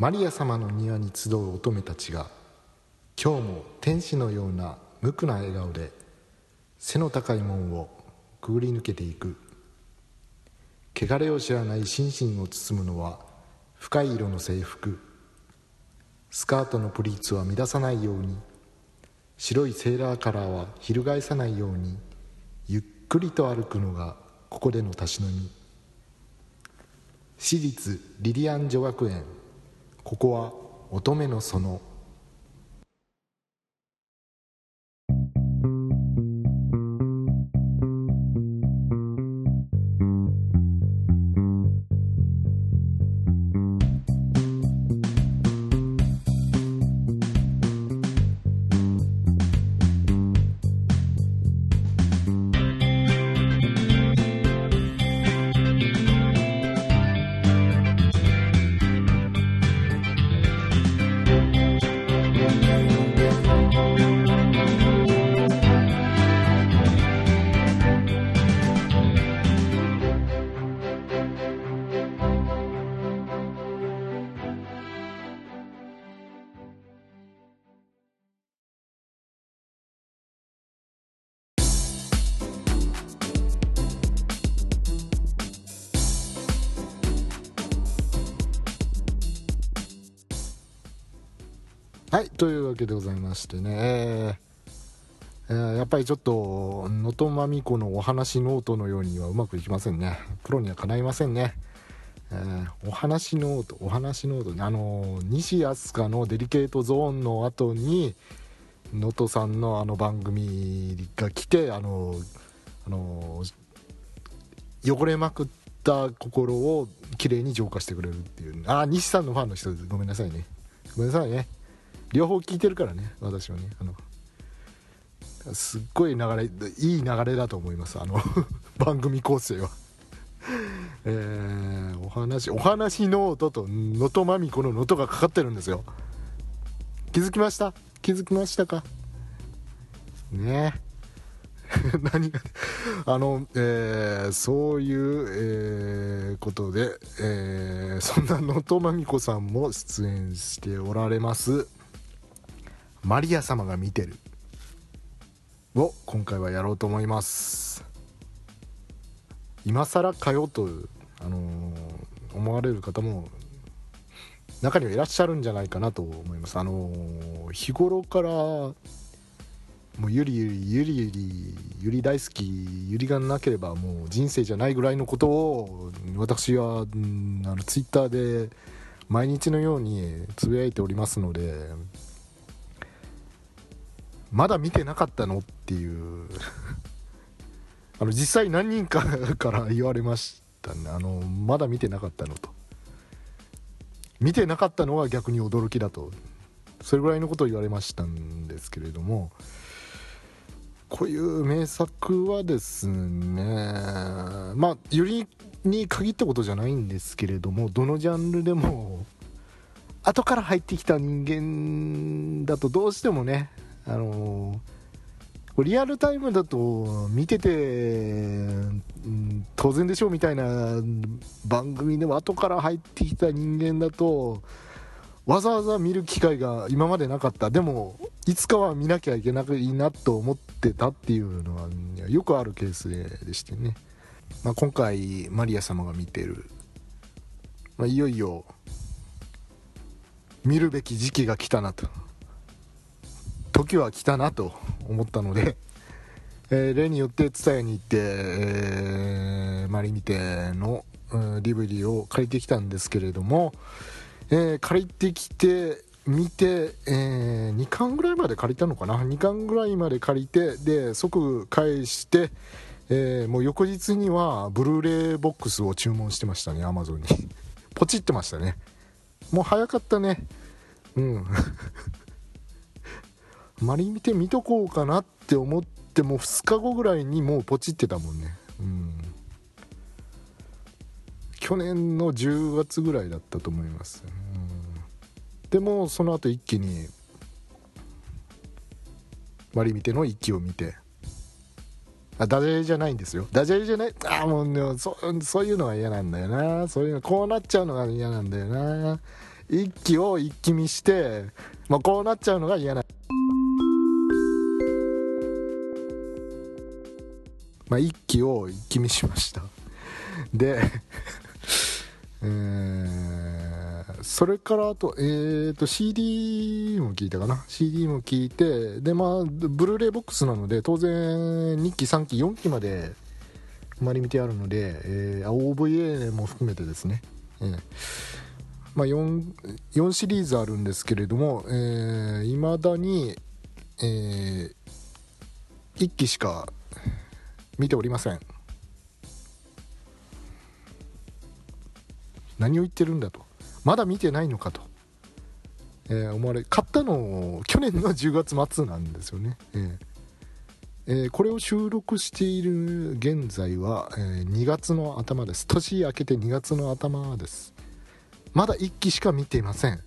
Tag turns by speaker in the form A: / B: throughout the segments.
A: マリア様の庭に集う乙女たちが今日も天使のような無垢な笑顔で背の高い門をくぐり抜けていく。汚れを知らない心身を包むのは深い色の制服。スカートのプリーツは乱さないように。白いセーラーカラーは翻さないように。ゆっくりと歩くのがここでのたしのみ。私立リリアン女学園。ここは乙女の園。でございましてね、えー、やっぱりちょっと能登麻美子のお話ノートのようにはうまくいきませんね。プロにはかないませんね、えー、お話ノートお話ノートあの西飛鳥のデリケートゾーンの後に能登さんのあの番組が来てあのあの汚れまくった心をきれいに浄化してくれるっていう。あ西さんのファンの人ごめんなさいね。ごめんなさいね。両方聞いてるからね私はねあのすっごい流れいい流れだと思いますあの 番組構成は。えー、お話お話ノートと能登まみこの能登がかかってるんですよ。気づきました？気づきましたか？ね。何があの、えー、そういう、えー、ことで、えー、そんな能登まみこさんも出演しておられます。マリア様が見てる。を今回はやろうと思います。今更かよと、あのー、思われる方も中にはいらっしゃるんじゃないかなと思います。あのー、日頃からもうゆりゆりゆりゆりゆり大好きゆりがなければもう人生じゃないぐらいのことを私は、うん、あのツイッターで毎日のようにつぶやいておりますのでまだ見てなかったのっていう。あの実際何人かから言われましたね。あのまだ見てなかったのと。見てなかったのは逆に驚きだと。それぐらいのことを言われましたんですけれども。こういう名作はですねまあよりに限ったことじゃないんですけれどもどのジャンルでも後から入ってきた人間だとどうしてもねあの、リアルタイムだと見てて、うん、当然でしょうみたいな番組でも後から入ってきた人間だとわざわざ見る機会が今までなかった。でもいつかは見なきゃいけないなと思ってたっていうのはよくあるケースでしてね、まあ、今回マリア様が見てる、まあ、いよいよ見るべき時期が来たなと。時は来たなと思ったので、えー、例によって TSUTAYA に行って、えー、マリミテの、うん、DVD を借りてきたんですけれども、えー、借りてきて見て、えー、2巻ぐらいまで借りたのかな？2巻ぐらいまで借りてで即返して、えー、もう翌日にはブルーレイボックスを注文してましたねアマゾンに。ポチってましたね。もう早かったね。うん。マリ見て見とこうかなって思っても2日後ぐらいにもうポチってたもんね。うん。去年の10月ぐらいだったと思います、うん、でもその後一気にマリ見ての一気を見て。あダジャレじゃないんですよ。ダジャレじゃない？あもう、ね、そそういうのは嫌なんだよな。そういうのこうなっちゃうのが嫌なんだよな。一気を一気見して、まあ、こうなっちゃうのが嫌なんだよな。まあ一気を一気見しました。で えー、それからあと,、えーと、CD も聞いたかな？CD も聞いてでまあブルーレイボックスなので当然2期3期4期までまり見てあるので、えー、OVA も含めてですね、えーまあ4、4, シリーズあるんですけれどもいま、えー、だに、えー、1期しか見ておりません。何を言ってるんだと。まだ見てないのかと、えー、思われ買ったの去年の 10月末なんですよね、えーえー、これを収録している現在は、えー、2月の頭です。年明けて2月の頭です。まだ1期しか見ていません。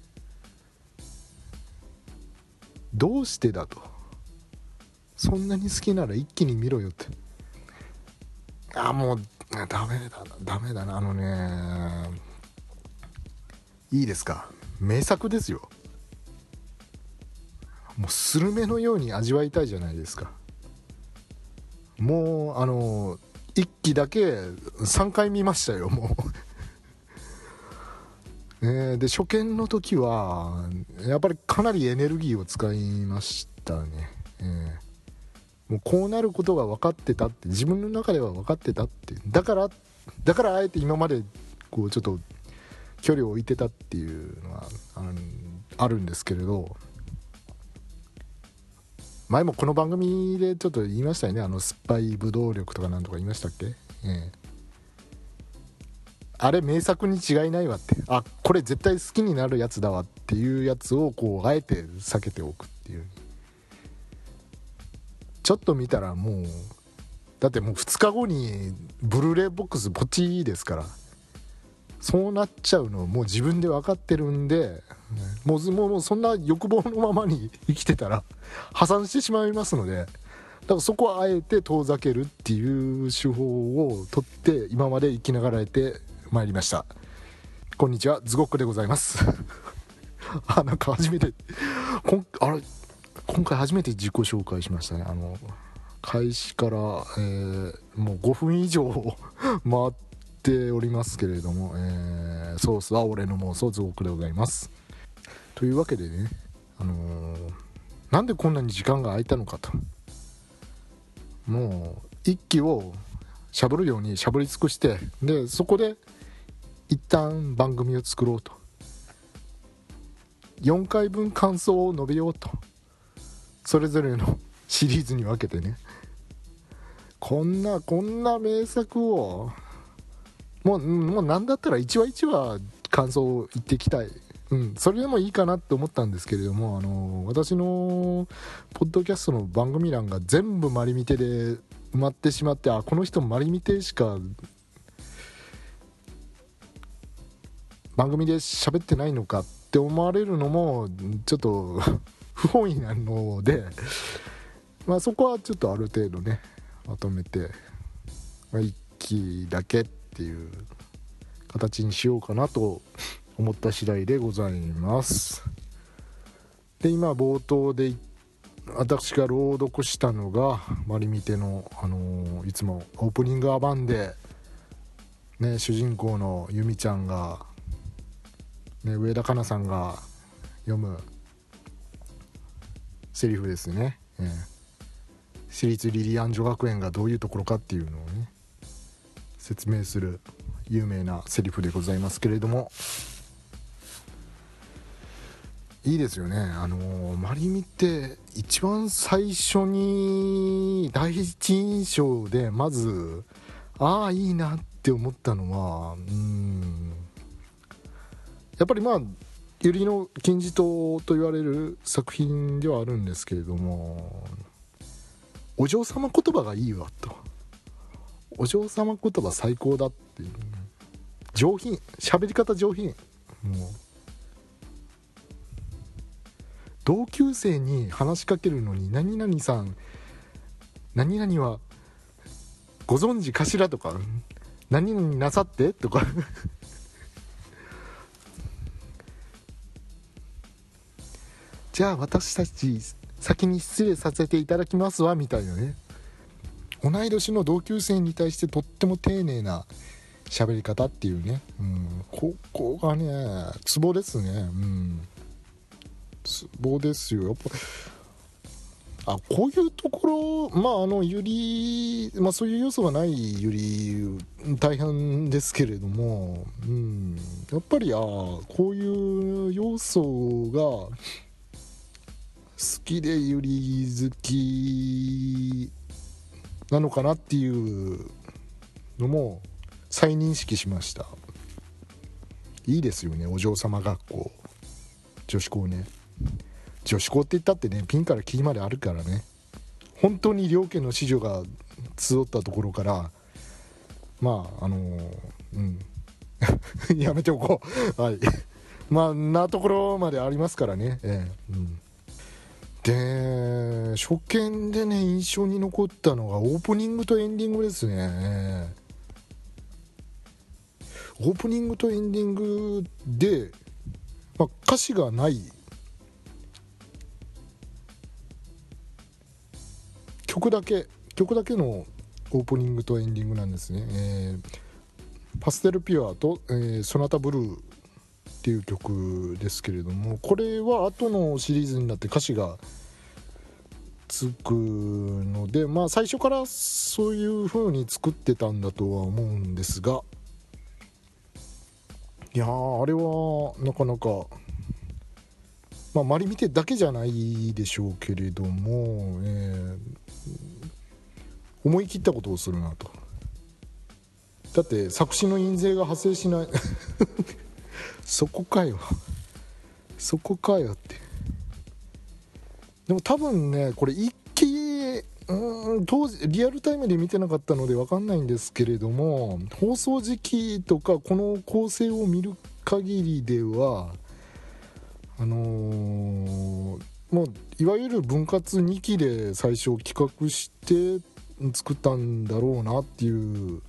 A: どうしてだと。そんなに好きなら一気に見ろよって。あもうダメだダメだなあのねいいですか？名作ですよ。もうスルメのように味わいたいじゃないですか。もうあの1期だけ3回見ましたよもう。ねで初見の時はやっぱりかなりエネルギーを使いましたね、もうこうなることが分かってたって自分の中では分かってたってだからだからあえて今までこうちょっと距離を置いてたっていうのはあるんですけれど前もこの番組でちょっと言いましたよね。あの酸っぱい武道力とかなんとか言いましたっけ、ええ、あれ名作に違いないわって。あこれ絶対好きになるやつだわっていうやつをこうあえて避けておくっていう。ちょっと見たらもうだってもう2日後にブルーレイボックスポチですからそうなっちゃうのもう自分で分かってるんでもうもうそんな欲望のままに 生きてたら破産してしまいますのでだからそこはあえて遠ざけるっていう手法をとって今まで生きながらえてまいりました。こんにちはズゴックでございます。あなんか初めて。こんあれ今回初めて自己紹介しましたね。あの開始から、えー、もう5分以上回っておりますけれども、えー、ソースは俺の妄想ズゴクでございます。というわけでねあのー、なんでこんなに時間が空いたのかと。もう一気をしゃぶるようにしゃぶり尽くしてでそこで一旦番組を作ろうと。4回分感想を述べようと。それぞれの シリーズに分けてね。こんなこんな名作をもうもう何だったら1話1話感想を言っていきたい、うん、それでもいいかなって思ったんですけれどもあの私のポッドキャストの番組欄が全部マリミテで埋まってしまってあこの人マリミテしか番組で喋ってないのかって思われるのもちょっと不本意なので、まあ、そこはちょっとある程度ねまとめて、まあ、1期だけっていう形にしようかなと思った次第でございます。で今冒頭で私が朗読したのがマリミテの、あのー、いつもオープニングアバンで、ね、主人公のユミちゃんが、ね、上田香奈さんが読むセリフですね、えー、私立リリアン女学園がどういうところかっていうのをね説明する有名なセリフでございますけれども。いいですよね。あのマリミって一番最初に第一印象でまずああいいなって思ったのはうん。やっぱりまあ百合の金字塔と言われる作品ではあるんですけれどもお嬢様言葉がいいわと。お嬢様言葉最高だっていう。上品。喋り方上品。もう。同級生に話しかけるのに何々さん何々はご存知かしらとか何々なさってとか。じゃあ私たち先に失礼させていただきますわみたいなね。同い年の同級生に対してとっても丁寧な喋り方っていうね、うん、ここがねツボですね。うんツボですよ。やっぱあこういうところまああのゆり、まあ、そういう要素がないゆり大変ですけれども、うん、やっぱりあこういう要素が好きでゆり好きなのかなっていうのも再認識しました。いいですよねお嬢様学校。女子校ね。女子校って言ったってねピンからキーまであるからね。本当に両家の子女が集ったところからまああのうん。やめておこう。はい。まあなところまでありますからね。ええ。うん。で初見でね印象に残ったのがオープニングとエンディングですね。オープニングとエンディングで、まあ、歌詞がない。曲だけ曲だけのオープニングとエンディングなんですね、えー、パステルピュアと、えー、ソナタブルーっていう曲ですけれどもこれは後のシリーズになって歌詞がつくのでまあ最初からそういう風に作ってたんだとは思うんですがいやあれはなかなかまあマリ見てだけじゃないでしょうけれども、えー、思い切ったことをするなと。だって作詞の印税が発生しない。そこかよ。そこかよって。でも多分ねこれ一気うん当時リアルタイムで見てなかったので分かんないんですけれども放送時期とかこの構成を見る限りではあのー、もういわゆる分割2期で最初企画して作ったんだろうなっていう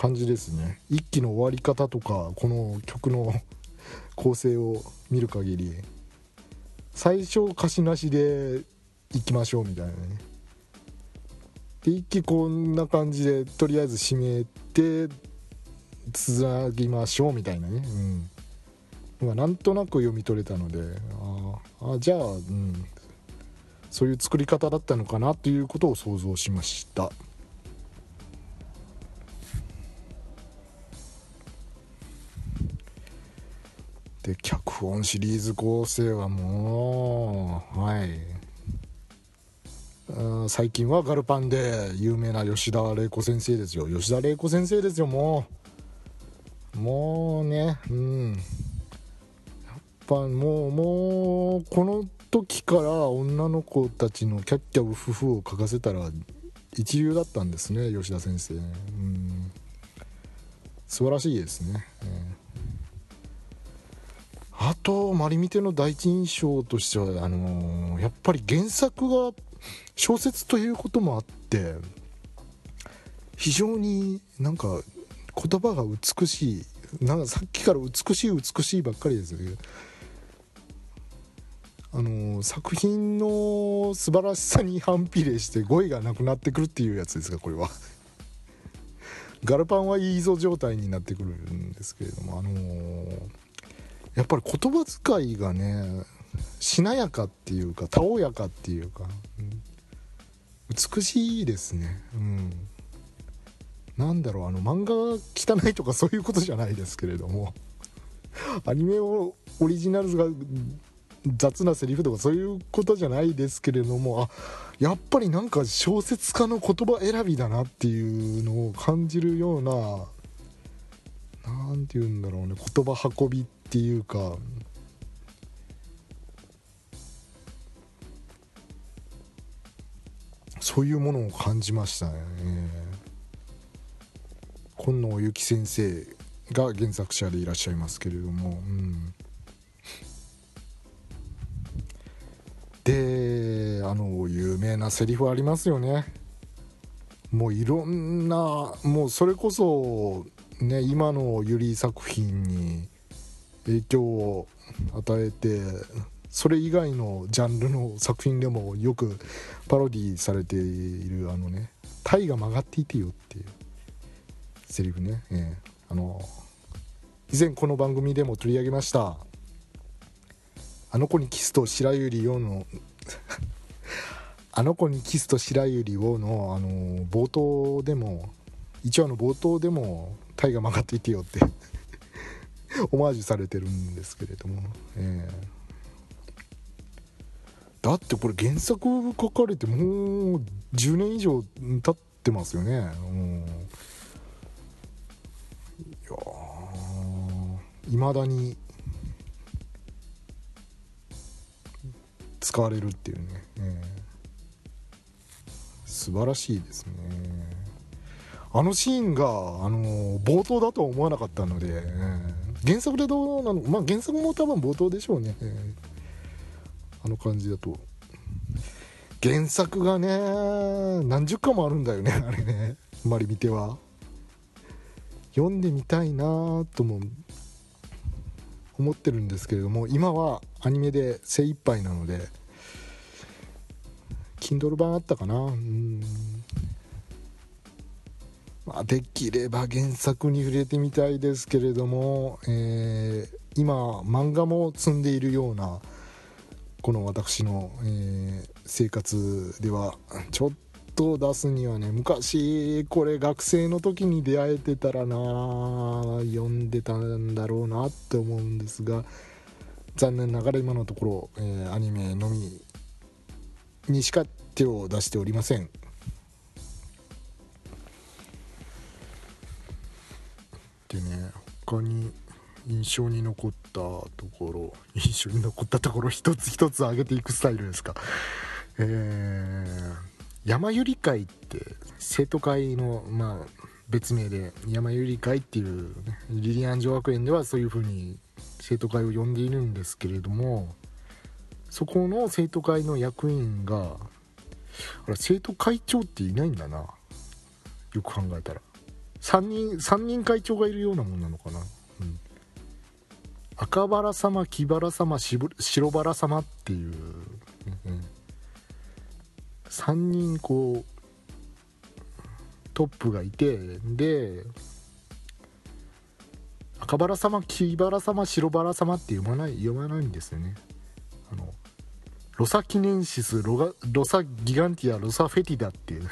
A: 感じですね。1期の終わり方とかこの曲の 構成を見る限り最初歌詞なしでいきましょうみたいなね。で一気こんな感じでとりあえず締めてつなぎましょうみたいなね。うん。まなんとなく読み取れたのでああじゃあうん。そういう作り方だったのかなということを想像しました。で脚本シリーズ構成はもうはい。最近はガルパンで有名な吉田玲子先生ですよ。吉田玲子先生ですよもう。もうねうん。やっぱもうもうこの時から女の子たちのキャッキャウフフを書かせたら一流だったんですね吉田先生。うん。素晴らしいですね、えーとマリミテの第一印象としてはあのー、やっぱり原作が小説ということもあって非常になんか言葉が美しいなんかさっきから美しい美しいばっかりですよあの作品の素晴らしさに反比例して語彙がなくなってくるっていうやつですかこれは。ガルパンはいいぞ状態になってくるんですけれどもあのーやっぱり言葉遣いがねしなやかっていうかたおやかっていうか、うん、美しいですね。うん。なんだろうあの漫画が汚いとかそういうことじゃないですけれどもアニメをオリジナルが雑なセリフとかそういうことじゃないですけれどもあやっぱりなんか小説家の言葉選びだなっていうのを感じるような何て言うんだろうね言葉運びってていうかそういうものを感じましたね。今野由紀先生が原作者でいらっしゃいますけれども、うん、であの有名なセリフありますよね。もういろんなもうそれこそね今のユリ作品に影響を与えてそれ以外のジャンルの作品でもよくパロディされているあのね「タイが曲がっていてよ」っていうセリフね、えー、あの以前この番組でも取り上げました「あの子にキスと白百合よ」の あの子にキスと白百合をの、あの冒頭でも1話の冒頭でも「タイが曲がっていてよ」って。オマージュされてるんですけれども、えー、だってこれ原作書かれてもう10年以上経ってますよね、うん、いまだに使われるっていうね、えー素晴らしいですね。あのシーンが、あの冒頭だとは思わなかったので、えー、原作でどうなの？まあ原作も多分冒頭でしょうね、えー、あの感じだと。原作がね何十巻もあるんだよね あれね。あんまり見ては。読んでみたいなとも思ってるんですけれども今はアニメで精一杯なので Kindle 版あったかな？うん。まあ、できれば原作に触れてみたいですけれども、えー、今漫画も積んでいるようなこの私の、えー、生活ではちょっと出すにはね昔これ学生の時に出会えてたらな読んでたんだろうなって思うんですが残念ながら今のところ、えー、アニメのみにしか手を出しておりません。他に印象に残ったところ印象に残ったところ一つ一つ上げていくスタイルですか。えー、山百合会って生徒会のまあ別名で山百合会っていう、ね、リリアン女学園ではそういう風に生徒会を呼んでいるんですけれどもそこの生徒会の役員があれ生徒会長っていないんだな。よく考えたら。3人3人会長がいるようなもんなのかな、うん、赤バラ様木バラ様白バラ様っていう、うん、3人こうトップがいてで赤バラ様木バラ様白バラ様って読まない読まないんですよね。あのロサキネンシスロガロサギガンティアロサフェティダっていう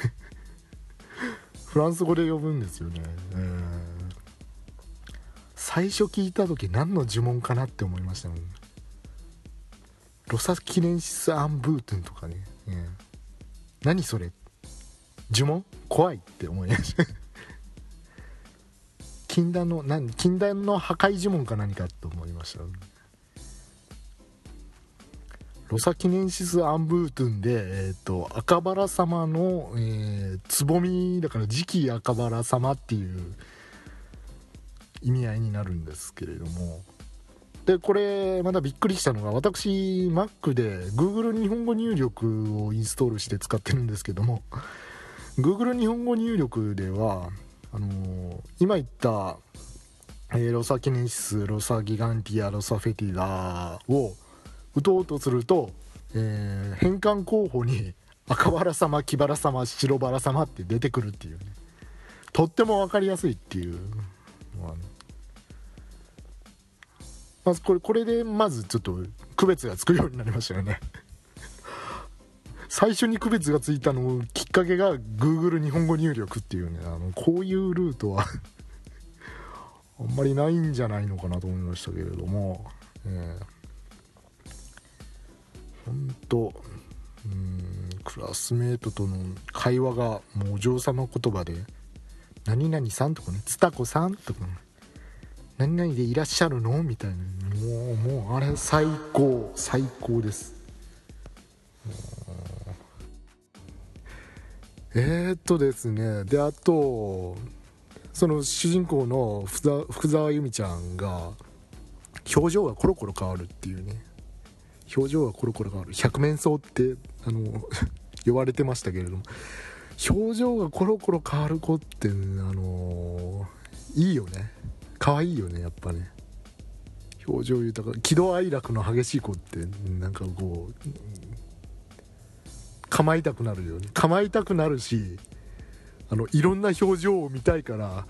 A: フランス語で呼ぶんですよね、最初聞いた時何の呪文かなって思いましたもん。ロサキネンシス・アンブートゥンとかね、えー、何それ。呪文？怖いって思いました。禁断の何禁断の破壊呪文か何かと思いました。ロサキネンシス・アンブートゥンで、えーと、赤バラ様の、えー、つぼみだから次期赤バラ様っていう意味合いになるんですけれども。でこれまだびっくりしたのが私 Mac で Google 日本語入力をインストールして使ってるんですけども Google 日本語入力ではあのー、今言った、えー、ロサキネンシスロサギガンティアロサフェティダを打とうとすると、えー、返還候補に 赤バラ様木バラ様白バラ様って出てくるっていうね。とっても分かりやすいっていう。のは、ね、まずこれこれでまずちょっと区別がつくようになりましたよね。最初に区別がついたのきっかけが Google 日本語入力っていうね。あのこういうルートはあんまりないんじゃないのかなと思いましたけれども、えー本当うんクラスメートとの会話がもうお嬢様言葉で「何々さん」とかね「つたこさん」とか、ね「何々でいらっしゃるの?」みたいなもうもうあれ最高最高ですえー、っとですねであとその主人公の福沢由美ちゃんが表情がコロコロ変わるっていうね表情がコロコロ変わる。百面相ってあの 呼ばれてましたけれども。表情がコロコロ変わる子ってあのー、いいよね。可愛いよねやっぱね。表情豊か。喜怒哀楽の激しい子ってなんかこう構いたくなるよね。構いたくなるしあのいろんな表情を見たいから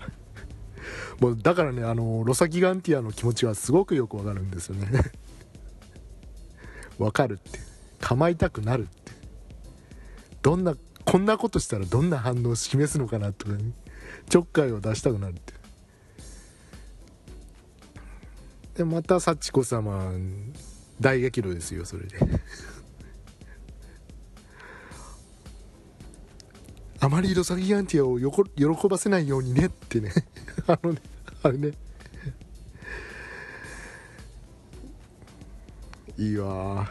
A: もうだからねあのロサギガンティアの気持ちはすごくよくわかるんですよね。わかるって。構いたくなるって。どんなこんなことしたらどんな反応を示すのかなとか、ね、ちょっかいを出したくなるって。でまた幸子様大激怒ですよそれで。あまりロサギアンティアを喜ばせないようにねってね。あのねあれね。いいわ。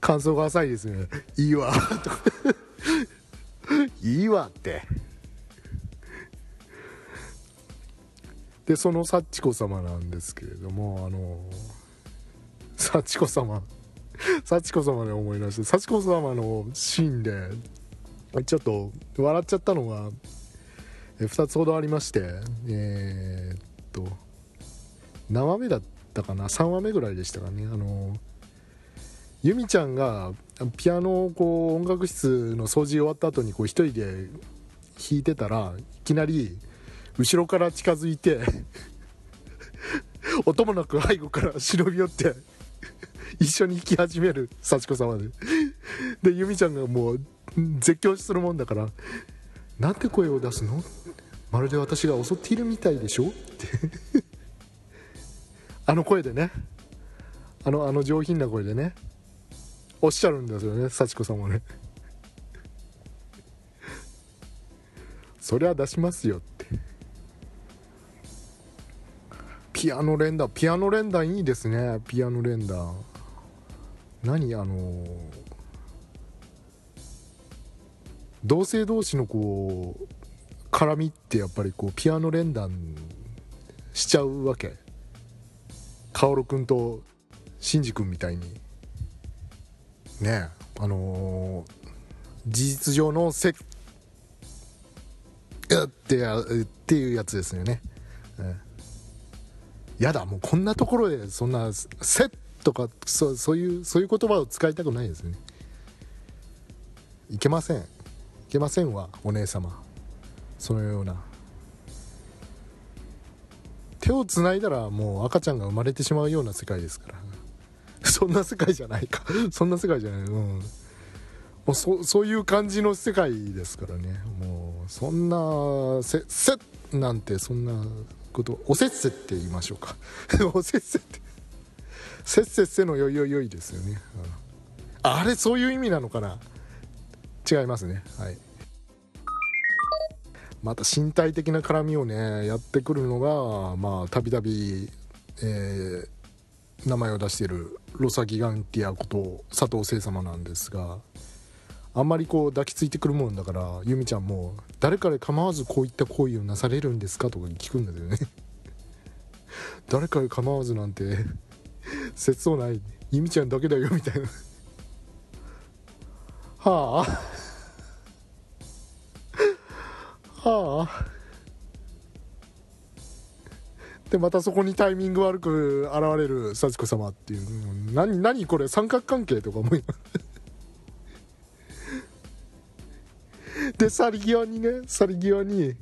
A: 感想が浅いですね。いいわ。いいわって。でその幸子様なんですけれどもあの幸子様幸子様で思い出して幸子様のシーンでちょっと笑っちゃったのが2つほどありましてえー、っと何話目だったたかな？3話目ぐらいでしたかね。あの由美ちゃんがピアノをこう音楽室の掃除終わった後にこう一人で弾いてたらいきなり後ろから近づいて 音もなく背後から忍び寄って 一緒に弾き始める幸子様で。で由美ちゃんがもう絶叫するもんだから「なんて声を出すの？まるで私が襲っているみたいでしょ?」って。あの声でね。あのあの上品な声でね。おっしゃるんですよね幸子さんもね。そりゃ出しますよって。ピアノ連打ピアノ連打いいですねピアノ連打何あの同性同士のこう絡みってやっぱりこうピアノ連弾しちゃうわけ。薫君と真司君みたいにねあのー、事実上のせってやっていうやつですよね、えやだもうこんなところでそんな「せ」とかそそういうそういう言葉を使いたくないですよね。いけません。いけませんわお姉様。そのような。手をつないだらもう赤ちゃんが生まれてしまうような世界ですから。そんな世界じゃないか。そんな世界じゃない。うん。もうそそういう感じの世界ですからね。もうそんなせせなんてそんなことおせっせって言いましょうか。おせっせって。せっせっせのよいよいよいですよね、うん、あれそういう意味なのかな。違いますね。はい。また身体的な絡みをねやってくるのがまあたびたび、名前を出しているロサギガンティアこと佐藤聖様なんですがあんまりこう抱きついてくるもんだから由美ちゃんも誰かで構わずこういった行為をなされるんですかとか聞くんだよね。誰かで構わずなんて 切そうない。由美ちゃんだけだよみたいな。はあ？はあ。でまたそこにタイミング悪く現れる幸子様っていう。何何これ？三角関係とか思い で去り際にね去り際に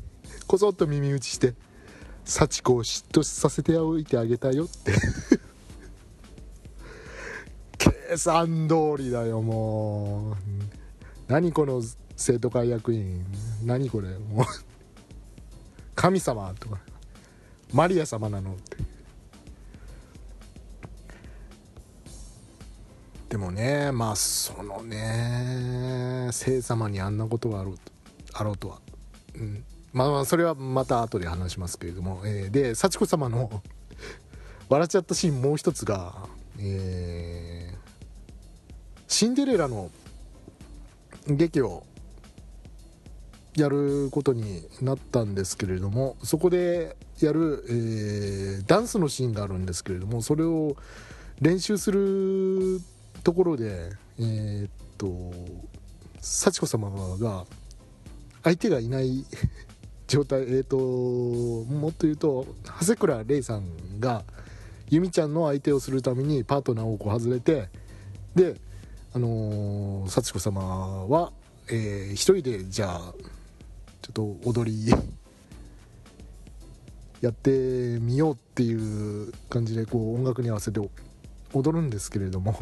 A: こそっと耳打ちして「幸子を嫉妬させておいてあげたよ」って。計算通りだよもう。何この生徒会役員。何これ。もう神様とか。マリア様なのってでもねまあそのね聖様にあんなことがあろうとあろうとは、うん、まあまあそれはまた後で話しますけれども、えー、で幸子様の笑っちゃったシーンもう一つが、えー、シンデレラの劇をやることになったんですけれどもそこでやる、えー、ダンスのシーンがあるんですけれどもそれを練習するところでえー、っと幸子様が相手がいない 状態えっ、ともっと言うと長谷倉玲さんが由美ちゃんの相手をするためにパートナーをこう外れてであのー、幸子様は、えー、一人でじゃあちょっと踊りやってみようっていう感じでこう音楽に合わせて踊るんですけれども。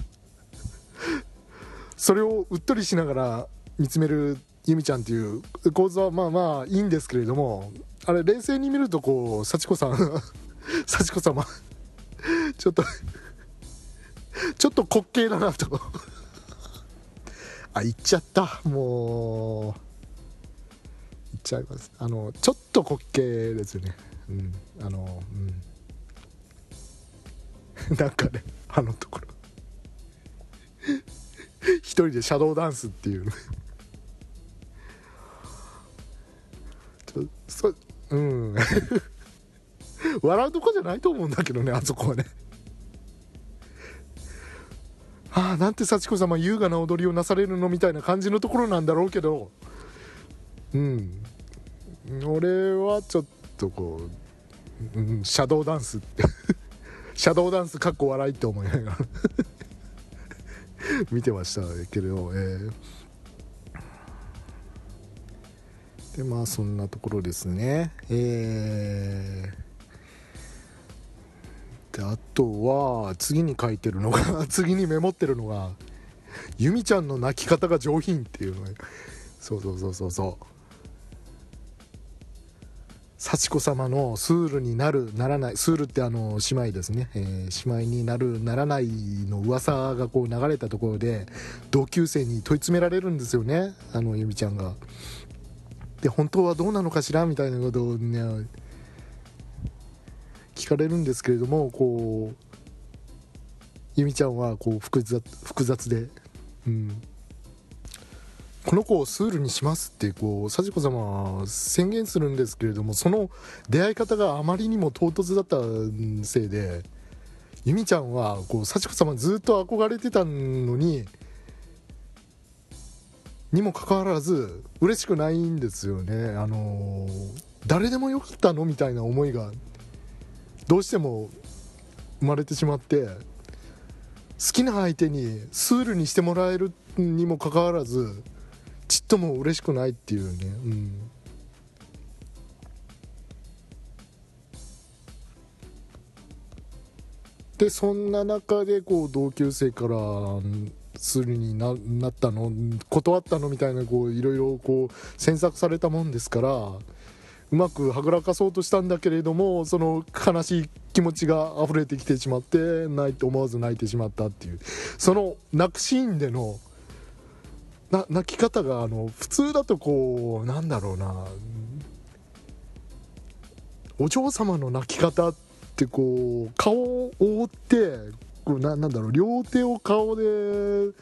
A: それをうっとりしながら見つめる由美ちゃんっていう構図はまあまあいいんですけれどもあれ冷静に見るとこう幸子さん 幸子様ちょっとちょっと滑稽だなと。あ言っちゃった。もう。ちゃいます。あのちょっと滑稽ですよね。うん。あのうん。なんかねあのところ。一人でシャドーダンスっていう。ちょそうん。笑うとこじゃないと思うんだけどねあそこはね。ああなんて幸子様優雅な踊りをなされるのみたいな感じのところなんだろうけど。うん。俺はちょっとこう、うん、シャドーダンスって シャドーダンスかっこ笑いって思いながら 見てましたけど、えー、でまあそんなところですね。えー、であとは次に書いてるのが 次にメモってるのが由美ちゃんの泣き方が上品っていうのそうそうそうそうそう。幸子様のスールになるならないスールってあの姉妹ですね、えー、姉妹になるならないの噂がこう流れたところで同級生に問い詰められるんですよね。あの由美ちゃんが。で本当はどうなのかしらみたいなことをね聞かれるんですけれどもこう由美ちゃんはこう複雑複雑でうん。この子をスールにしますってこう幸子様は宣言するんですけれどもその出会い方があまりにも唐突だったせいで由美ちゃんはこう幸子様ずっと憧れてたのににもかかわらず嬉しくないんですよね。あの誰でもよかったのみたいな思いがどうしても生まれてしまって好きな相手にスールにしてもらえるにもかかわらずちっとも嬉しくないっていうね。うん。でそんな中でこう同級生からするにななったの？断ったのみたいなこういろいろこう詮索されたもんですからうまくはぐらかそうとしたんだけれどもその悲しい気持ちが溢れてきてしまって泣いて思わず泣いてしまったっていう。その泣くシーンでのな泣き方があの普通だとこうなんだろうな。お嬢様の泣き方ってこう顔を覆ってこうななんだろう両手を顔で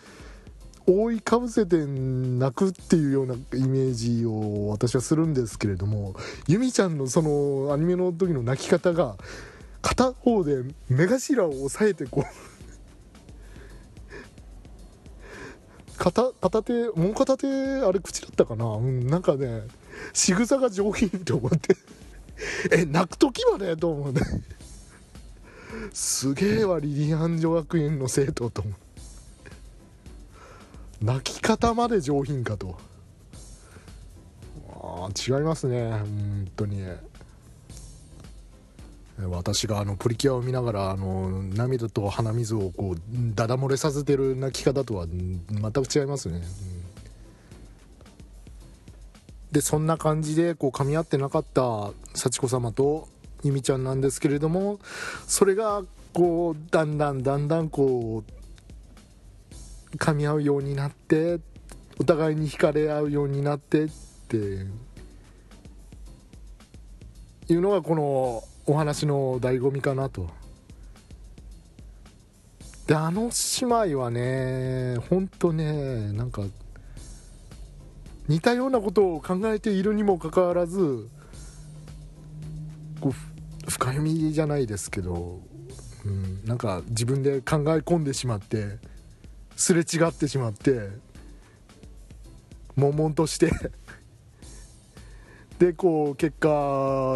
A: 覆いかぶせて泣くっていうようなイメージを私はするんですけれども由美ちゃんのそのアニメの時の泣き方が片方で目頭を押さえてこう片片手もう片手あれ口だったかな？うんなんかね仕草が上品と思って。え泣く時までと思うね。すげえわリリアン女学園の生徒と思う。泣き方まで上品かと。あ違いますね本当に。私があのプリキュアを見ながらあの涙と鼻水をこうダダ漏れさせてる泣き方とは全く違いますね、でそんな感じでこう噛み合ってなかった幸子様と由美ちゃんなんですけれどもそれがこうだんだんだんだんこう噛み合うようになってお互いに惹かれ合うようになってっていうのがこのお話の醍醐味かなと。であの姉妹はねほんとねなんか似たようなことを考えているにもかかわらずこう深読みじゃないですけど、うん、なんか自分で考え込んでしまってすれ違ってしまって悶々としてでこう結果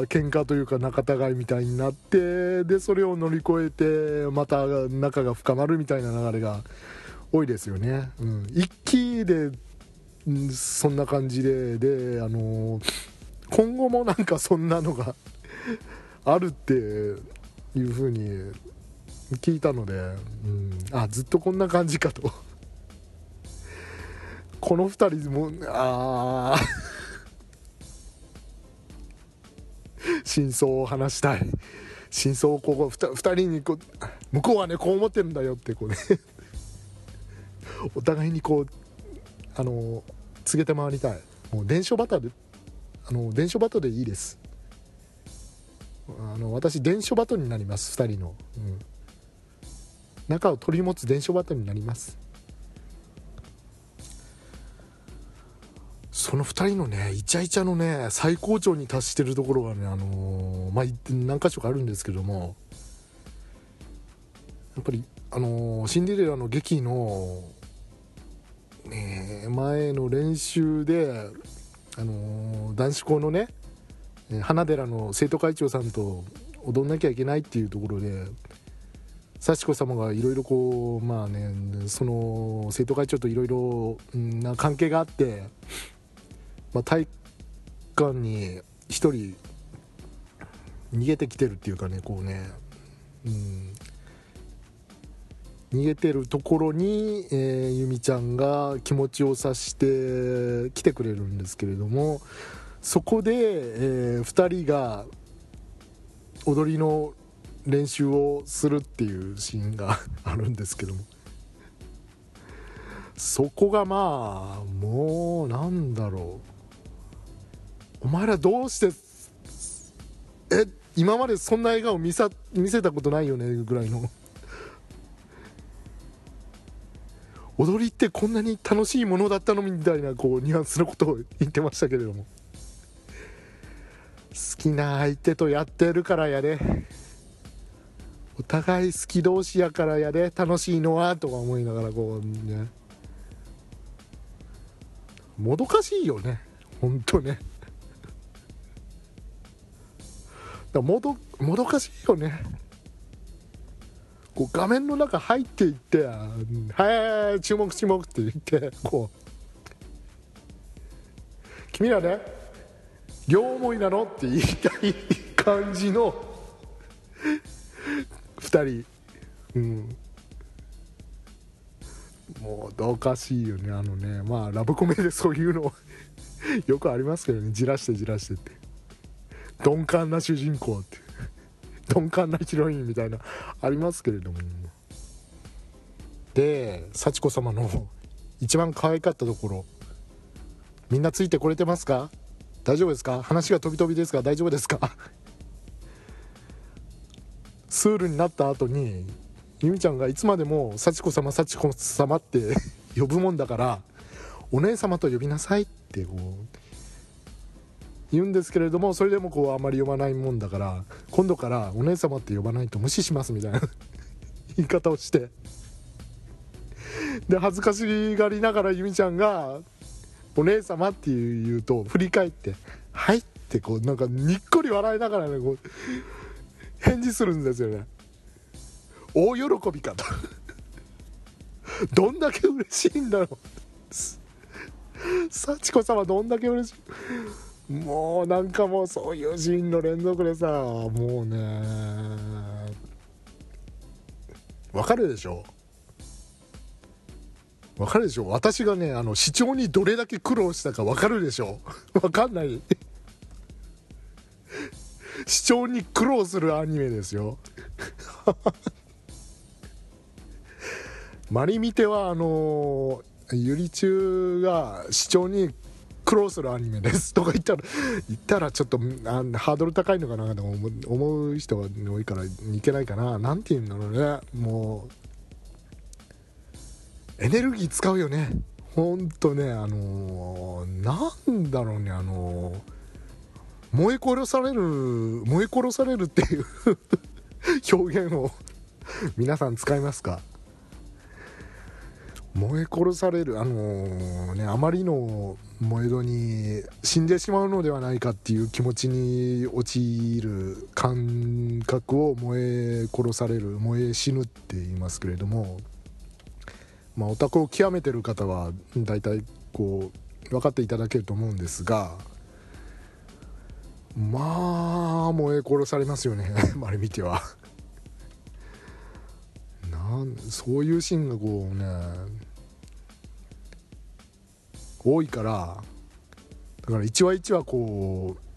A: 喧嘩というか仲違いみたいになってでそれを乗り越えてまた仲が深まるみたいな流れが多いですよね、うん、一気でそんな感じでであの今後もなんかそんなのが あるっていう風に聞いたので、うん、あずっとこんな感じかと。この2人もああ真相を話したい。真相をこう 2, 2人にこう向こうはねこう思ってるんだよってこうね。お互いにこうあの告げて回りたい。もう伝書バタであの伝書バトでいいです。あの私伝書バトになります。2人の、うん、仲を取り持つ伝書バトになります。その2人のねイチャイチャのね最高潮に達してるところがねあのー、まあ何箇所かあるんですけどもやっぱりあのー、シンデレラの劇のね前の練習であのー、男子校のね花寺の生徒会長さんと踊んなきゃいけないっていうところで幸子様がいろいろこうまあねその生徒会長といろいろな関係があってまあ、体育館に1人逃げてきてるっていうかねこうね、うん、逃げてるところに、えー、由美ちゃんが気持ちを察して来てくれるんですけれどもそこで、えー、2人が踊りの練習をするっていうシーンがあるんですけども。そこがまあもうなんだろう。お前らどうしてえ今までそんな笑顔見さ見せたことないよねぐらいの。踊りってこんなに楽しいものだったのみたいなこうニュアンスのことを言ってましたけれども。好きな相手とやってるからやでお互い好き同士やからやで楽しいのはとか思いながらこうね。もどかしいよね。ほんとね。だもどもどかしいよね。こう画面の中入っていって「はい注目注目」って言ってこう「君らね両思いなの?」って言いたい感じの2人。うん。もうどかしいよねあのね。まあラブコメでそういうのよくありますけどね。じらしてじらしてって。鈍感な主人公って鈍感なヒロインみたいなありますけれども。で幸子様の一番可愛かったところみんなついてこれてますか？大丈夫ですか？話が飛び飛びですが大丈夫ですか？スールになった後に由美ちゃんがいつまでも幸子様幸子様って呼ぶもんだからお姉様と呼びなさいってこう言うんですけれどもそれでもこうあまり読まないもんだから今度からお姉様って呼ばないと無視しますみたいな 言い方をして。で恥ずかしがりながら由美ちゃんが「お姉様」って言うと振り返って「はい」ってこうなんかにっこり笑いながらねこう返事するんですよね。大喜びかと。どんだけ嬉しいんだろう。幸子様どんだけ嬉しい。もうなんかもうそういうシーンの連続でさもうねわかるでしょ？わかるでしょ？私がねあの視聴にどれだけ苦労したかわかるでしょ？わかんない。視聴に苦労するアニメですよ。マリミテはあのゆり中が視聴に苦労するアニメですとか言ったら言ったらちょっとあハードル高いのかなと思う人が多いからいけないかな。何て言うんだろうね。もうエネルギー使うよね。ほんとねあのー、なんだろうねあのー、燃え殺される燃え殺されるっていう 表現を皆さん使いますか？燃え殺されるあのー、ねあまりの燃え戸に死んでしまうのではないかっていう気持ちに陥る感覚を燃え殺される燃え死ぬって言いますけれどもまあオタクを極めてる方は大体こう分かっていただけると思うんですがまあ燃え殺されますよね あれ見ては。なんそういうシーンがこうね多いからだから一話一話こう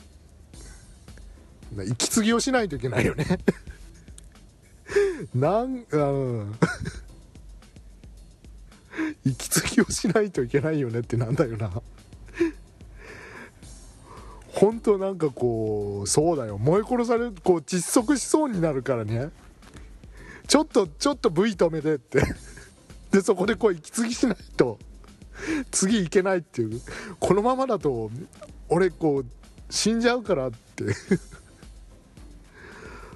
A: 息継ぎをしないといけないよね。なんうん。息継ぎをしないといけないよねってなんだよな。本当なんかこうそうだよ。燃え殺されるこう窒息しそうになるからね。ちょっとちょっと V 止めてって。でそこでこう息継ぎしないと。次行けないっていう。このままだと俺こう死んじゃうからって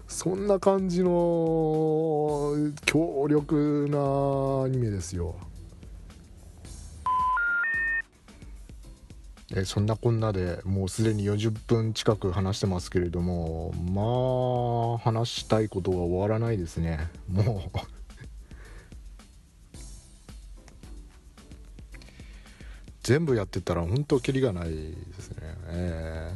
A: そんな感じの強力なアニメですよ。えそんなこんなでもうすでに40分近く話してますけれどもまあ話したいことが終わらないですね。もう全部やってたら本当キリがないですね。え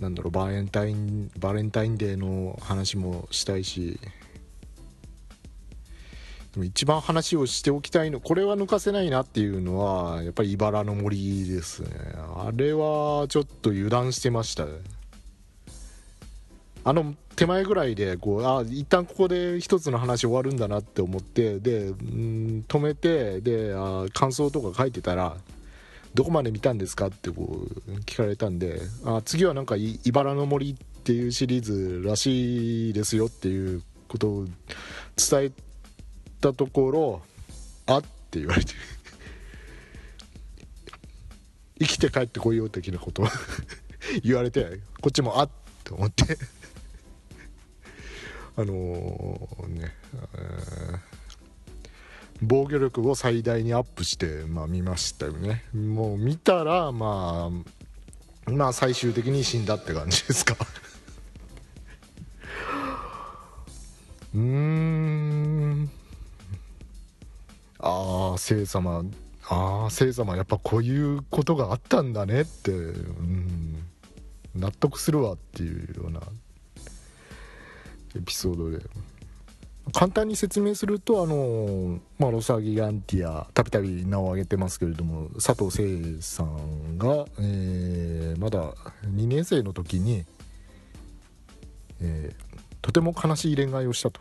A: ー、なんだろうバレンタインバレンタインデーの話もしたいし。でも一番話をしておきたいのこれは抜かせないなっていうのはやっぱり茨の森ですね。あれはちょっと油断してましたね。あの手前ぐらいでこうあ一旦ここで一つの話終わるんだなって思ってで止めてであ感想とか書いてたらどこまで見たんですかってこう聞かれたんであ次はなんか茨の森っていうシリーズらしいですよっていうことを伝えたところあって言われて。生きて帰ってこいよ的なこと 言われてこっちもあっと思って。あのー、ね、防御力を最大にアップして、まあ、見ましたよね。もう見たらまあまあ最終的に死んだって感じですか。うーん。ああ聖様。ああ聖様やっぱこういうことがあったんだねってうん。納得するわっていうようなエピソードで。簡単に説明するとあの、まあ、ロサギガンティアたびたび名を挙げてますけれども佐藤誠さんが、えー、まだ2年生の時に、えー、とても悲しい恋愛をしたと。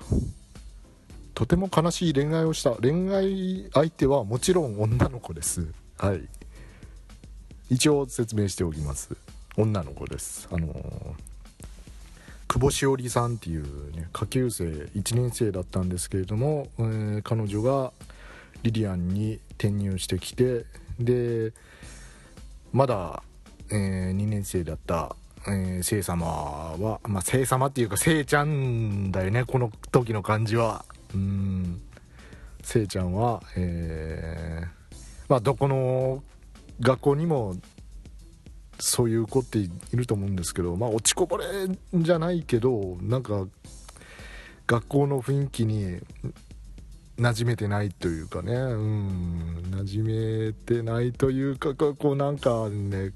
A: とても悲しい恋愛をした。恋愛相手はもちろん女の子です。はい。一応説明しておきます。女の子です。あのー久保しおりさんっていう、ね、下級生1年生だったんですけれども、えー、彼女がリリアンに転入してきてでまだ、えー、2年生だった、えー、聖様は、まあ、聖様っていうか聖ちゃんだよねこの時の感じは。うん。聖ちゃんは、えー、まあ、どこの学校にもそういう子っていると思うんですけどまあ落ちこぼれじゃないけどなんか学校の雰囲気に馴染めてないというかね。うん。馴染めてないというかこうなんかね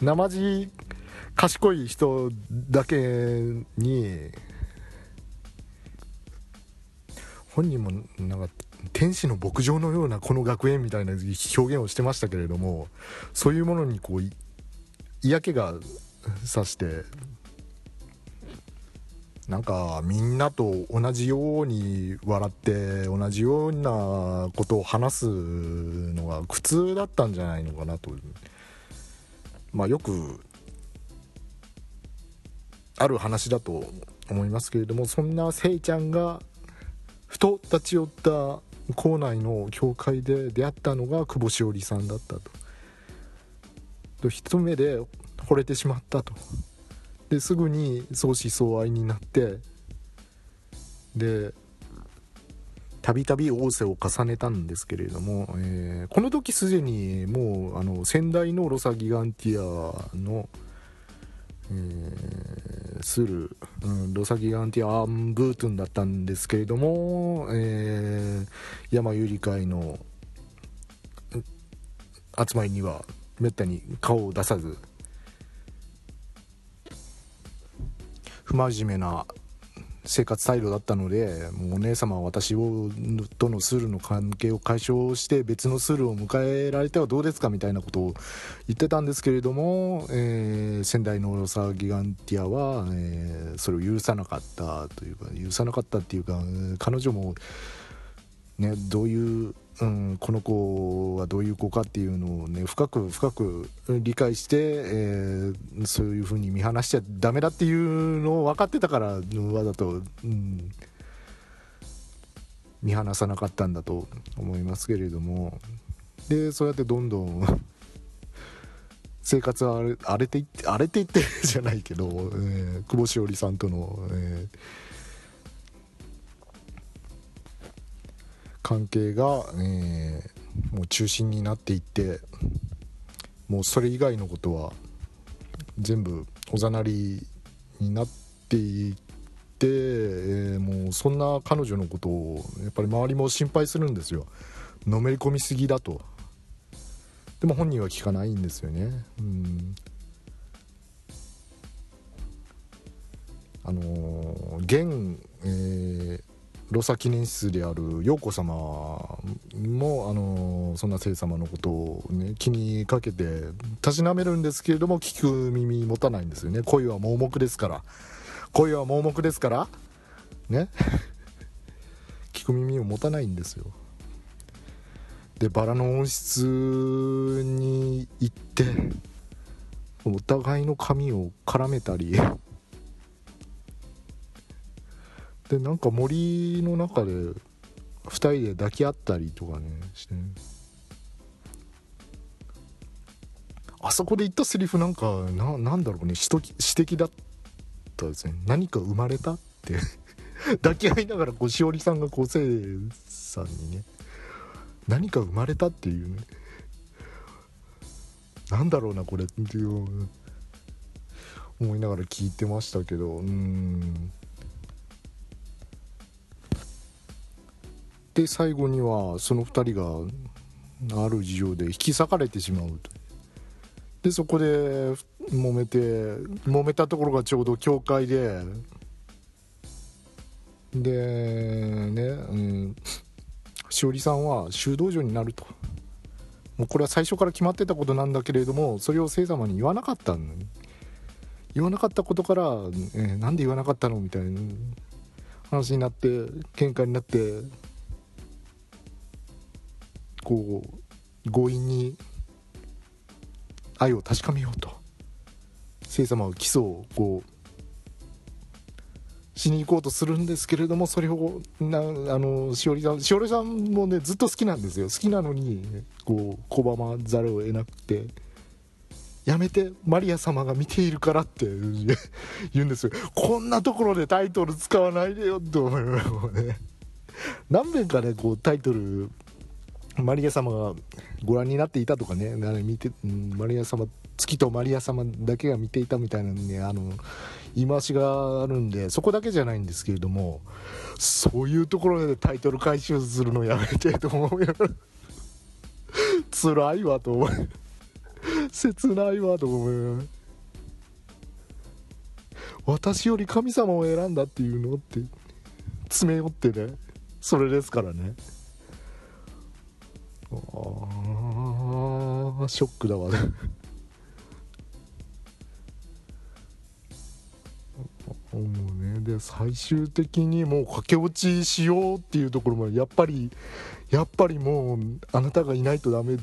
A: 生地賢い人だけに本人もなんか天使の牧場のようなこの学園みたいな表現をしてましたけれどもそういうものにこう嫌気がさしてなんかみんなと同じように笑って同じようなことを話すのが苦痛だったんじゃないのかなとまあよくある話だと思いますけれどもそんなせいちゃんがふと立ち寄った校内の教会で出会ったのが久保しおりさんだったと。と一目で惚れてしまったと。ですぐに相思相愛になってでたびたび仰せを重ねたんですけれども、えー、この時すでにもうあの先代のロサギガンティアの、えー、する、うん、ロサギガンティア・アンブートゥンだったんですけれども、えー、山ゆり会の集まりにはめったに顔を出さず不真面目な生活態度だったのでもうお姉様は私をとのスールの関係を解消して別のスールを迎えられてはどうですかみたいなことを言ってたんですけれども、えー、仙台のロサギガンティアは、えー、それを許さなかったというか許さなかったっていうか彼女もねどういううん、この子はどういう子かっていうのをね深く深く理解して、えー、そういうふうに見放しちゃダメだっていうのを分かってたからわざと、うん、見放さなかったんだと思いますけれども。でそうやってどんどん 生活は荒れていって荒れていってじゃないけど、えー、久保しおりさんとの、えー関係が、えー、もう中心になっていってもうそれ以外のことは全部おざなりになっていって、えー、もうそんな彼女のことをやっぱり周りも心配するんですよ。のめり込みすぎだと。でも本人は聞かないんですよね。うん。あの、現、えー、ロサ記念室である陽子様も、あのそんな聖様のことを、ね、気にかけてたしなめるんですけれども聞く耳持たないんですよね。恋は盲目ですから。恋は盲目ですから。ね。聞く耳を持たないんですよ。でバラの温室に行ってお互いの髪を絡めたりでなんか森の中で2人で抱き合ったりとかねして。あそこで言ったセリフなんかななんだろうね指摘だったですね。何か生まれたって。抱き合いながらこうしおりさんがこうせいさんにね。何か生まれたっていうね。なんだろうなこれっていう思いながら聞いてましたけど。うん。で最後にはその2人がある事情で引き裂かれてしまうとでそこで揉めて揉めたところがちょうど教会ででね、うん、しおりさんは修道女になると。もうこれは最初から決まってたことなんだけれどもそれを聖様に言わなかったのに。言わなかったことから、えー、なんで言わなかったのみたいな話になって喧嘩になってこう強引に愛を確かめようと。聖様は基礎をこうしに行こうとするんですけれどもそれをなあのしおりさんしおりさんもねずっと好きなんですよ。好きなのにこう拒まざるを得なくてやめてマリア様が見ているからって言うんですよ。こんなところでタイトル使わないでよって思いますね。何遍かねこうタイトル マリア様がご覧になっていたとかね見てマリア様月とマリア様だけが見ていたみたいなねあの言い回しがあるんでそこだけじゃないんですけれどもそういうところでタイトル回収するのやめてと思うよ。辛いわと思う。切ないわと思う私より神様を選んだっていうのって詰め寄ってね。それですからね。ああショックだわ。ねもうねで最終的にもう駆け落ちしようっていうところまでやっぱりやっぱりもうあなたがいないとダメで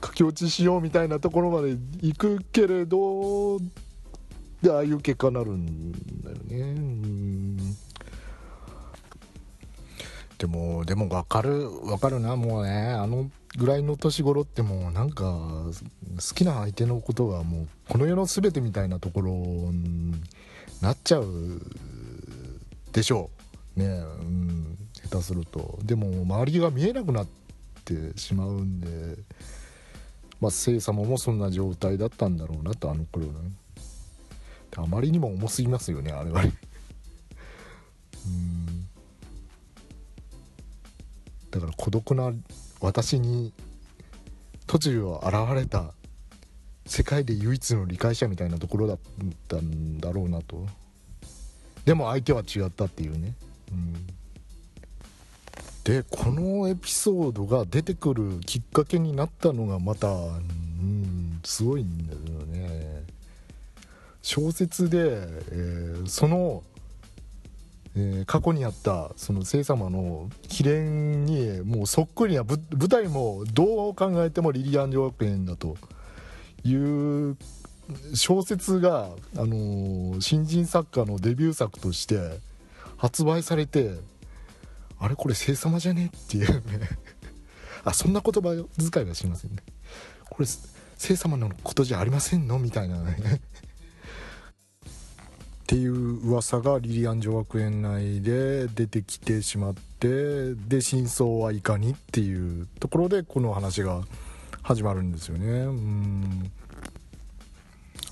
A: 駆け落ちしようみたいなところまで行くけれどでああいう結果になるんだよねうんでもでも分かる分かるなもうね。あのぐらいの年頃ってもうなんか好きな相手のことがもうこの世の全てみたいなところになっちゃうでしょう。ね。うん。下手すると。でも周りが見えなくなってしまうんで。まあ聖様もそんな状態だったんだろうなとあの頃ね。あまりにも重すぎますよねあれはね。うん。だから孤独な私に突如現れた世界で唯一の理解者みたいなところだったんだろうなと。でも相手は違ったっていうね、うん、でこのエピソードが出てくるきっかけになったのがまた、うん、すごいんだよね。小説で、えー、その、えー、過去にあったその聖様の秘伝にもうそっくりな舞台もどう考えてもリリアン・ジョークエンだと。いう小説が、あのー、新人作家のデビュー作として発売されてあれこれ聖様じゃねっていうね。あそんな言葉遣いはしませんね。これ聖様のことじゃありませんの？みたいなね。っていう噂がリリアン女学園内で出てきてしまってで真相はいかにっていうところでこの話が始まるんですよね。うん。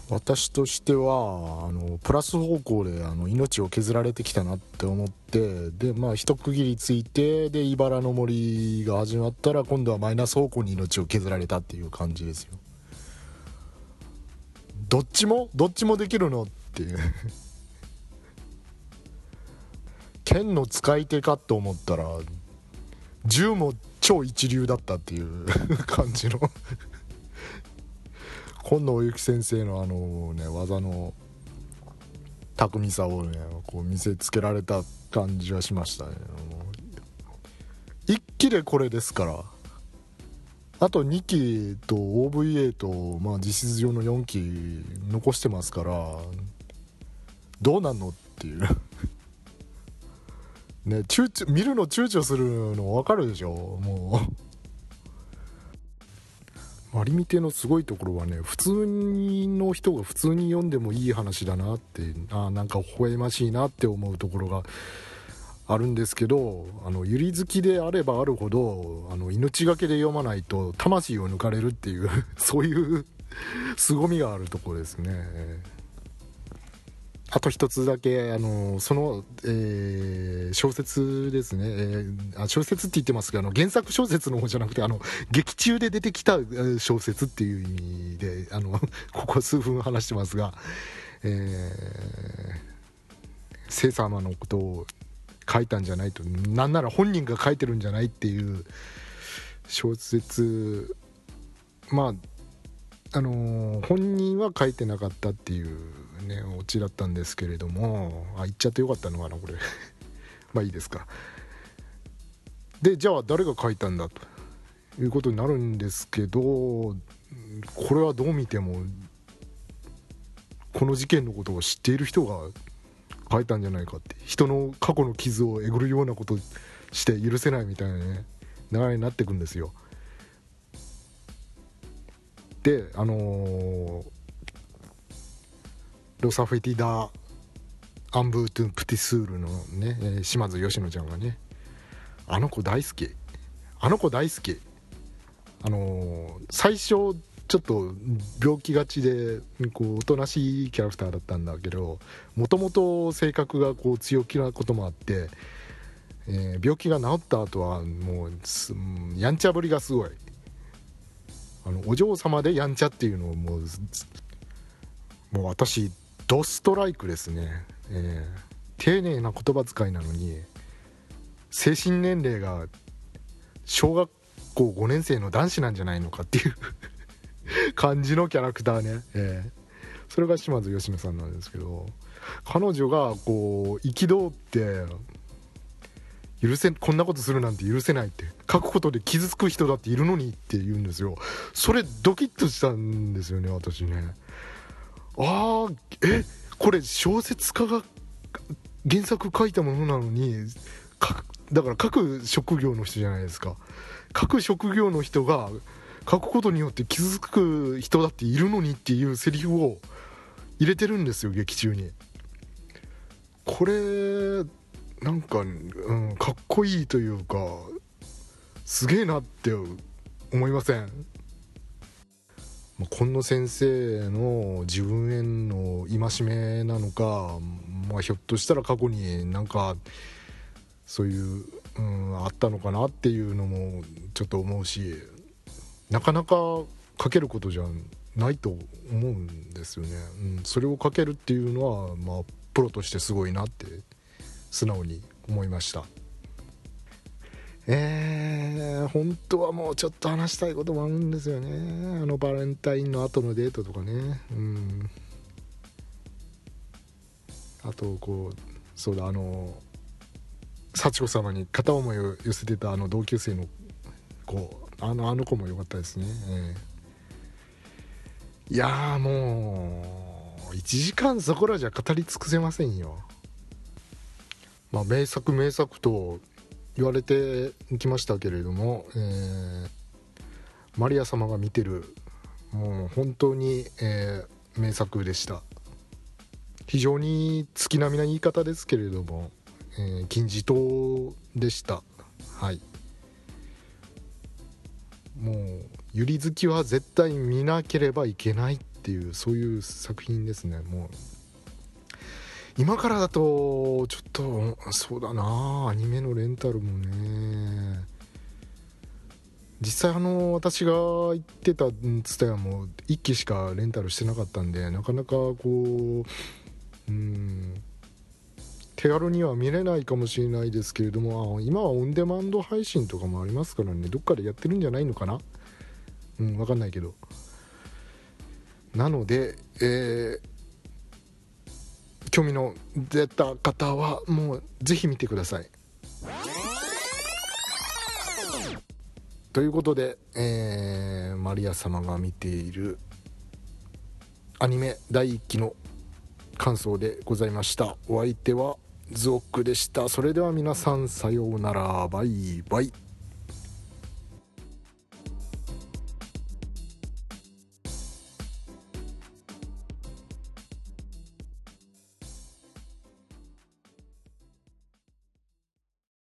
A: 私としてはあのプラス方向であの命を削られてきたなって思ってでまあ一区切りついてで茨の森が始まったら今度はマイナス方向に命を削られたっていう感じですよ。どっちもどっちもできるのっていう。剣の使い手かと思ったら銃も超一流だったっていう 感じの。今野ゆき先生のあのね技の巧みさをねこう見せつけられた感じはしましたね。1期でこれですから。あと2期と OVA と、まあ、実質上の4期残してますからどうなんのっていう。ね見るの躊躇するの分かるでしょ？もうマリミテのすごいところはね普通の人が普通に読んでもいい話だなってあなんか微笑ましいなって思うところがあるんですけどあのゆり好きであればあるほどあの命がけで読まないと魂を抜かれるっていうそういう凄みがあるところですね。あと一つだけ、あの、その、えー、小説ですね、えー、あ小説って言ってますが、あの、原作小説の方じゃなくて、あの、劇中で出てきた小説っていう意味で、あの、ここ数分話してますが、えー、聖様のことを書いたんじゃないと、なんなら本人が書いてるんじゃないっていう小説、まあ、あの、本人は書いてなかったっていうねオチだったんですけれどもあ言っちゃってよかったのかなこれ。まあいいですか。でじゃあ誰が書いたんだと。いうことになるんですけどこれはどう見てもこの事件のことを知っている人が書いたんじゃないかって。人の過去の傷をえぐるようなことして許せないみたいなね流れになっていくんですよ。であのー、ロサフェティダ・アンブートゥン・プティスールのね、島津佳乃ちゃんがねあの子大好き。あの子大好き。あのー、最初ちょっと病気がちでこうおとなしいキャラクターだったんだけどもともと性格がこう強気なこともあって、えー、病気が治った後はもうやんちゃぶりがすごい。あのお嬢様でやんちゃっていうのをもうもう私ドストライクですね、えー、丁寧な言葉遣いなのに精神年齢が小学校5年生の男子なんじゃないのかっていう感じのキャラクターね、えー、それが島津義乃さんなんですけど彼女がこう憤って許せこんなことするなんて許せないって書くことで傷つく人だっているのにって言うんですよ。それドキッとしたんですよね私ね。ああえこれ小説家が原作書いたものなのにだから書く職業の人じゃないですか。書く職業の人が書くことによって傷つく人だっているのにっていうセリフを入れてるんですよ劇中に。これなんか、うん、かっこいいというかすげえなって思いません？今野先生の自分への戒めなのか、まあ、ひょっとしたら過去になんかそういう、うん、あったのかなっていうのもちょっと思うしなかなか書けることじゃないと思うんですよね、うん、それを書けるっていうのは、まあ、プロとしてすごいなって素直に思いました。えー、本当はもうちょっと話したいこともあるんですよね。あのバレンタインの後のデートとかね。うん。あとこうそうだあの幸子様に片思いを寄せてたあの同級生の子あのあの子も良かったですね、えー、いやもう1時間そこらじゃ語り尽くせませんよ。まあ名作名作と言われてきましたけれども、えー、マリア様が見てるもう本当に、えー、名作でした。非常に月並みな言い方ですけれども、えー、金字塔でした。はい。もうゆり好きは絶対見なければいけないっていうそういう作品ですね。もう今からだとちょっとそうだなアニメのレンタルもね。実際あの私が行ってたツタヤも1機しかレンタルしてなかったんでなかなかこううん手軽には見れないかもしれないですけれども今はオンデマンド配信とかもありますからねどっかでやってるんじゃないのかな？うん分かんないけど。なのでえー興味の出た方はもうぜひ見てください。ということで、えー、マリア様が見ているアニメ第1期の感想でございました。お相手はズオックでした。それでは皆さんさようなら。バイバイ。